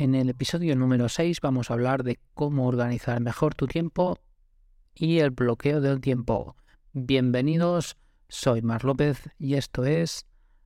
En el episodio número 6 vamos a hablar de cómo organizar mejor tu tiempo y el bloqueo del tiempo. Bienvenidos, soy Mar López y esto es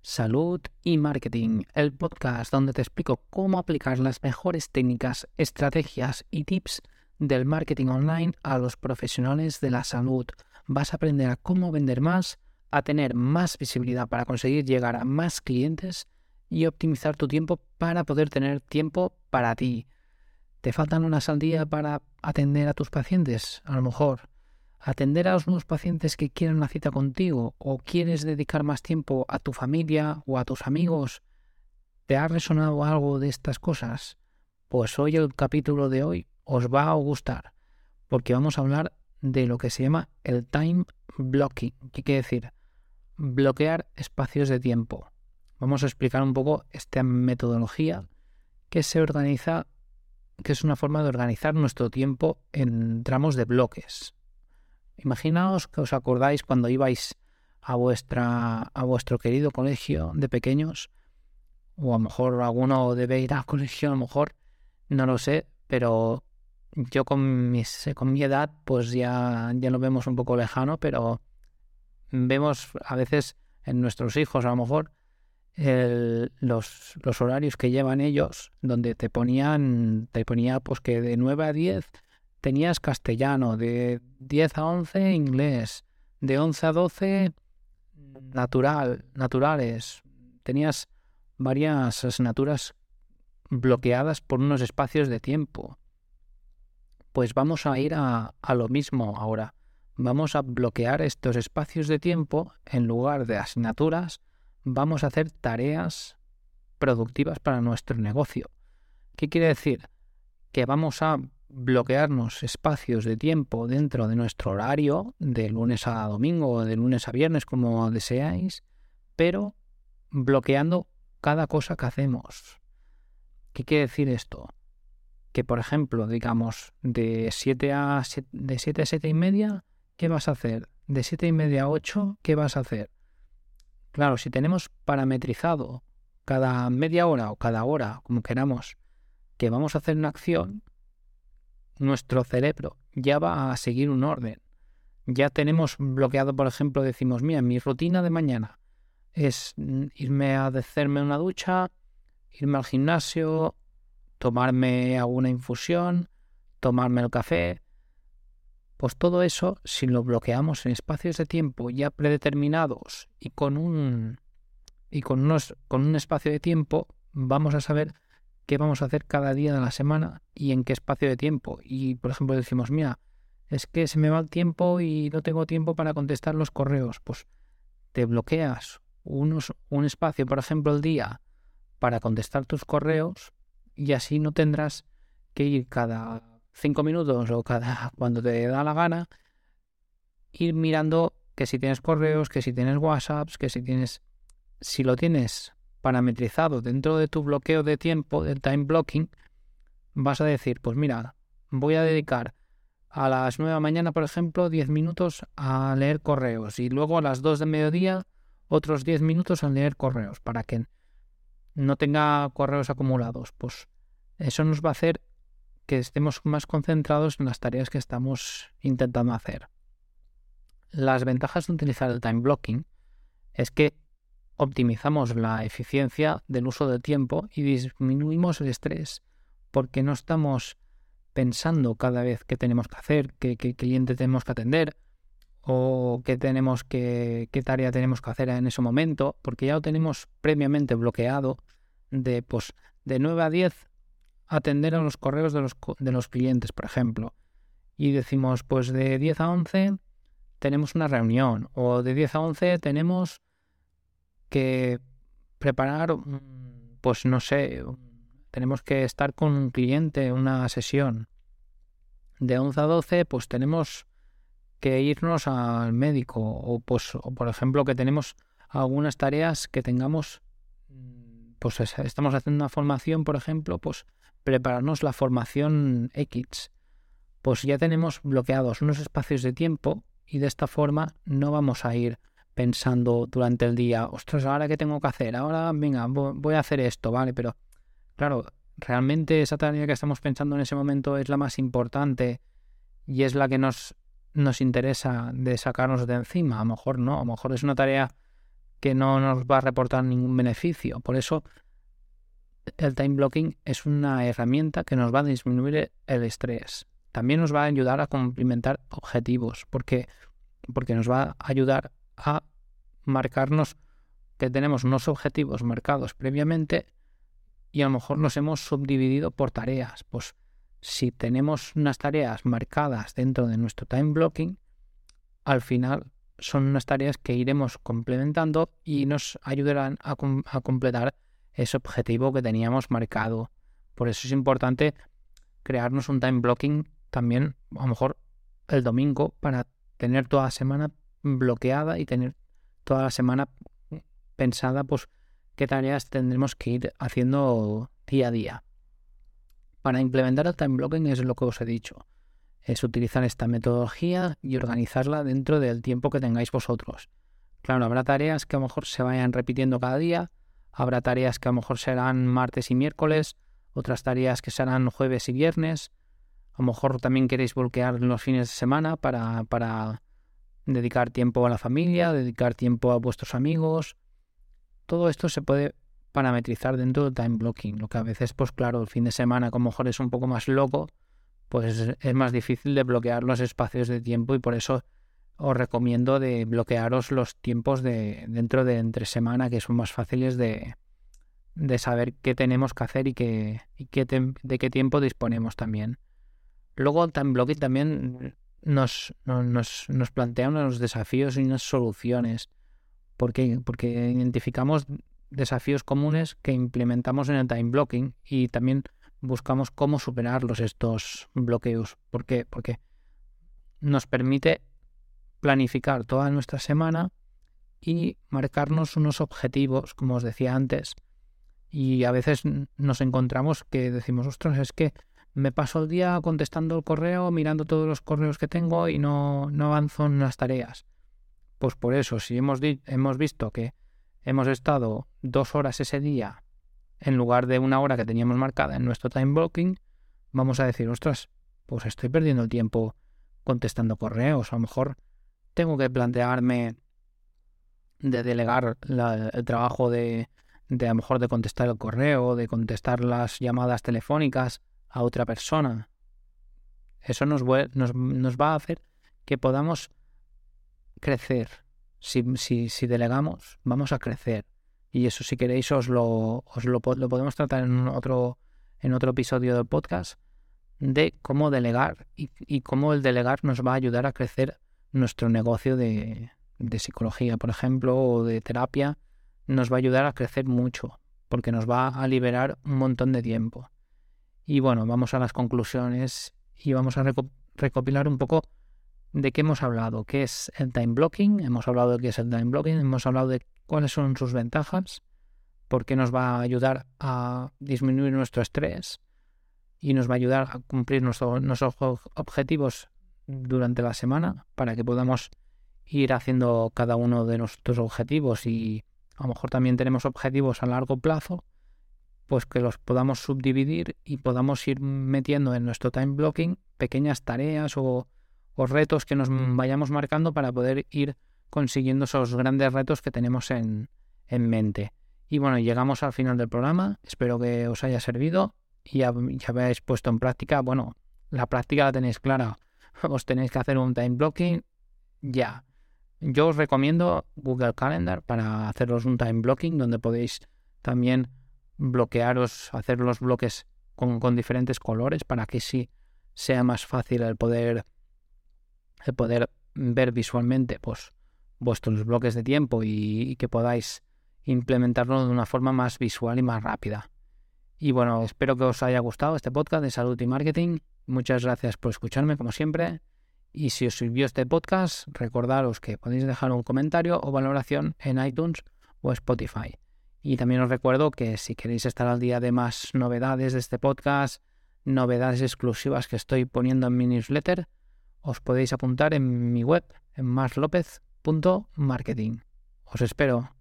Salud y Marketing, el podcast donde te explico cómo aplicar las mejores técnicas, estrategias y tips del marketing online a los profesionales de la salud. Vas a aprender a cómo vender más, a tener más visibilidad para conseguir llegar a más clientes y optimizar tu tiempo para poder tener tiempo para ti. ¿Te faltan unas al día para atender a tus pacientes? A lo mejor. ¿Atender a los nuevos pacientes que quieren una cita contigo? ¿O quieres dedicar más tiempo a tu familia o a tus amigos? ¿Te ha resonado algo de estas cosas? Pues hoy el capítulo de hoy os va a gustar, porque vamos a hablar de lo que se llama el time blocking. ¿Qué quiere decir? Bloquear espacios de tiempo. Vamos a explicar un poco esta metodología que se organiza, que es una forma de organizar nuestro tiempo en tramos de bloques. Imaginaos que os acordáis cuando ibais a vuestra a vuestro querido colegio de pequeños o a lo mejor alguno debe ir al colegio, a lo mejor no lo sé, pero yo con, mis, con mi edad, pues ya, ya lo vemos un poco lejano, pero vemos a veces en nuestros hijos, a lo mejor, los, los, horarios que llevan ellos, donde te ponían, te ponía pues que de 9 a 10 tenías castellano, de 10 a 11 inglés, de 11 a 12 natural, naturales. Tenías varias asignaturas bloqueadas por unos espacios de tiempo. Pues vamos a ir a, lo mismo ahora. Vamos a bloquear estos espacios de tiempo en lugar de asignaturas. Vamos a hacer tareas productivas para nuestro negocio. ¿Qué quiere decir? Que vamos a bloquearnos espacios de tiempo dentro de nuestro horario, de lunes a domingo o de lunes a viernes, como deseáis, pero bloqueando cada cosa que hacemos. ¿Qué quiere decir esto? que, por ejemplo, digamos, de 7 a 7, de 7 a 7 y media, ¿qué vas a hacer? De 7 y media a 8, ¿qué vas a hacer? Claro, si tenemos parametrizado cada media hora o cada hora, como queramos, que vamos a hacer una acción, nuestro cerebro ya va a seguir un orden. Ya tenemos bloqueado, por ejemplo, decimos, mira, mi rutina de mañana es irme a hacerme una ducha, irme al gimnasio, tomarme alguna infusión, tomarme el café. Pues todo eso, si lo bloqueamos en espacios de tiempo ya predeterminados y con un y con, unos, con un espacio de tiempo, vamos a saber qué vamos a hacer cada día de la semana y en qué espacio de tiempo. Y por ejemplo decimos, mira, es que se me va el tiempo y no tengo tiempo para contestar los correos. Pues te bloqueas unos, un espacio, por ejemplo, el día para contestar tus correos y así no tendrás que ir cada cinco minutos o cada cuando te da la gana, ir mirando que si tienes correos, que si tienes WhatsApps, que si tienes... Si lo tienes parametrizado dentro de tu bloqueo de tiempo, del time blocking, vas a decir, pues mira, voy a dedicar a las 9 de la mañana, por ejemplo, 10 minutos a leer correos y luego a las 2 de mediodía otros 10 minutos a leer correos para que no tenga correos acumulados, pues eso nos va a hacer que estemos más concentrados en las tareas que estamos intentando hacer. Las ventajas de utilizar el time blocking es que optimizamos la eficiencia del uso del tiempo y disminuimos el estrés porque no estamos pensando cada vez qué tenemos que hacer, qué, cliente tenemos que atender o qué tenemos que, qué tarea tenemos que hacer en ese momento, porque ya lo tenemos previamente bloqueado de, pues, de 9 a 10 atender a los correos de los, de los clientes, por ejemplo. Y decimos, pues de 10 a 11 tenemos una reunión o de 10 a 11 tenemos que preparar, pues no sé, tenemos que estar con un cliente, una sesión. De 11 a 12 pues tenemos que irnos al médico o pues o por ejemplo que tenemos algunas tareas que tengamos pues estamos haciendo una formación, por ejemplo, pues prepararnos la formación X. Pues ya tenemos bloqueados unos espacios de tiempo y de esta forma no vamos a ir pensando durante el día, ostras, ahora qué tengo que hacer, ahora venga, voy a hacer esto, ¿vale? Pero claro, ¿realmente esa tarea que estamos pensando en ese momento es la más importante y es la que nos, nos interesa de sacarnos de encima? A lo mejor no, a lo mejor es una tarea que no nos va a reportar ningún beneficio. Por eso el time blocking es una herramienta que nos va a disminuir el estrés. También nos va a ayudar a complementar objetivos, porque, porque nos va a ayudar a marcarnos que tenemos unos objetivos marcados previamente y a lo mejor nos hemos subdividido por tareas. Pues si tenemos unas tareas marcadas dentro de nuestro time blocking, al final son unas tareas que iremos complementando y nos ayudarán a, a completar ese objetivo que teníamos marcado. Por eso es importante crearnos un time blocking también, a lo mejor el domingo, para tener toda la semana bloqueada y tener toda la semana pensada, pues, qué tareas tendremos que ir haciendo día a día. Para implementar el time blocking es lo que os he dicho. Es utilizar esta metodología y organizarla dentro del tiempo que tengáis vosotros. Claro, habrá tareas que a lo mejor se vayan repitiendo cada día, Habrá tareas que a lo mejor serán martes y miércoles, otras tareas que serán jueves y viernes. A lo mejor también queréis bloquear los fines de semana para, para dedicar tiempo a la familia, dedicar tiempo a vuestros amigos. Todo esto se puede parametrizar dentro del time blocking. Lo que a veces, pues claro, el fin de semana, como mejor es un poco más loco, pues es más difícil de bloquear los espacios de tiempo y por eso os recomiendo de bloquearos los tiempos de dentro de entre semana que son más fáciles de, de saber qué tenemos que hacer y, qué, y qué de qué tiempo disponemos también. Luego Time Blocking también nos, nos, nos plantea unos desafíos y unas soluciones. ¿Por qué? Porque identificamos desafíos comunes que implementamos en el time blocking y también buscamos cómo superarlos estos bloqueos. ¿Por qué? Porque nos permite planificar toda nuestra semana y marcarnos unos objetivos, como os decía antes. Y a veces nos encontramos que decimos, ostras, es que me paso el día contestando el correo, mirando todos los correos que tengo y no, no avanzo en las tareas. Pues por eso, si hemos, hemos visto que hemos estado dos horas ese día en lugar de una hora que teníamos marcada en nuestro time blocking, vamos a decir, ostras, pues estoy perdiendo el tiempo contestando correos. A lo mejor tengo que plantearme de delegar el trabajo de, a lo mejor de contestar el correo, de contestar las llamadas telefónicas a otra persona. Eso nos, va a hacer que podamos crecer. Si, delegamos, vamos a crecer. Y eso, si queréis, os lo, os lo podemos tratar en otro, en otro episodio del podcast de cómo delegar y, y, cómo el delegar nos va a ayudar a crecer nuestro negocio de, psicología, por ejemplo, o de terapia, nos va a ayudar a crecer mucho, porque nos va a liberar un montón de tiempo. Y bueno, vamos a las conclusiones y vamos a recopilar un poco de qué hemos hablado, qué es el time blocking, hemos hablado de qué es el time blocking, hemos hablado de cuáles son sus ventajas, por qué nos va a ayudar a disminuir nuestro estrés y nos va a ayudar a cumplir nuestros objetivos durante la semana para que podamos ir haciendo cada uno de nuestros objetivos y a lo mejor también tenemos objetivos a largo plazo, pues que los podamos subdividir y podamos ir metiendo en nuestro time blocking pequeñas tareas o, o retos que nos vayamos marcando para poder ir consiguiendo esos grandes retos que tenemos en, en mente. Y bueno, llegamos al final del programa, espero que os haya servido y ya, ya habéis puesto en práctica, bueno, la práctica la tenéis clara, os tenéis que hacer un time blocking ya. Yo os recomiendo Google Calendar para haceros un time blocking donde podéis también bloquearos, hacer los bloques con, con diferentes colores para que sí sea más fácil el poder, el poder ver visualmente pues, vuestros bloques de tiempo y, y que podáis implementarlo de una forma más visual y más rápida. Y bueno, espero que os haya gustado este podcast de salud y marketing Muchas gracias por escucharme, como siempre. Y si os sirvió este podcast, recordaros que podéis dejar un comentario o valoración en iTunes o Spotify. Y también os recuerdo que si queréis estar al día de más novedades de este podcast, novedades exclusivas que estoy poniendo en mi newsletter, os podéis apuntar en mi web, en marslopez.marketing. Os espero.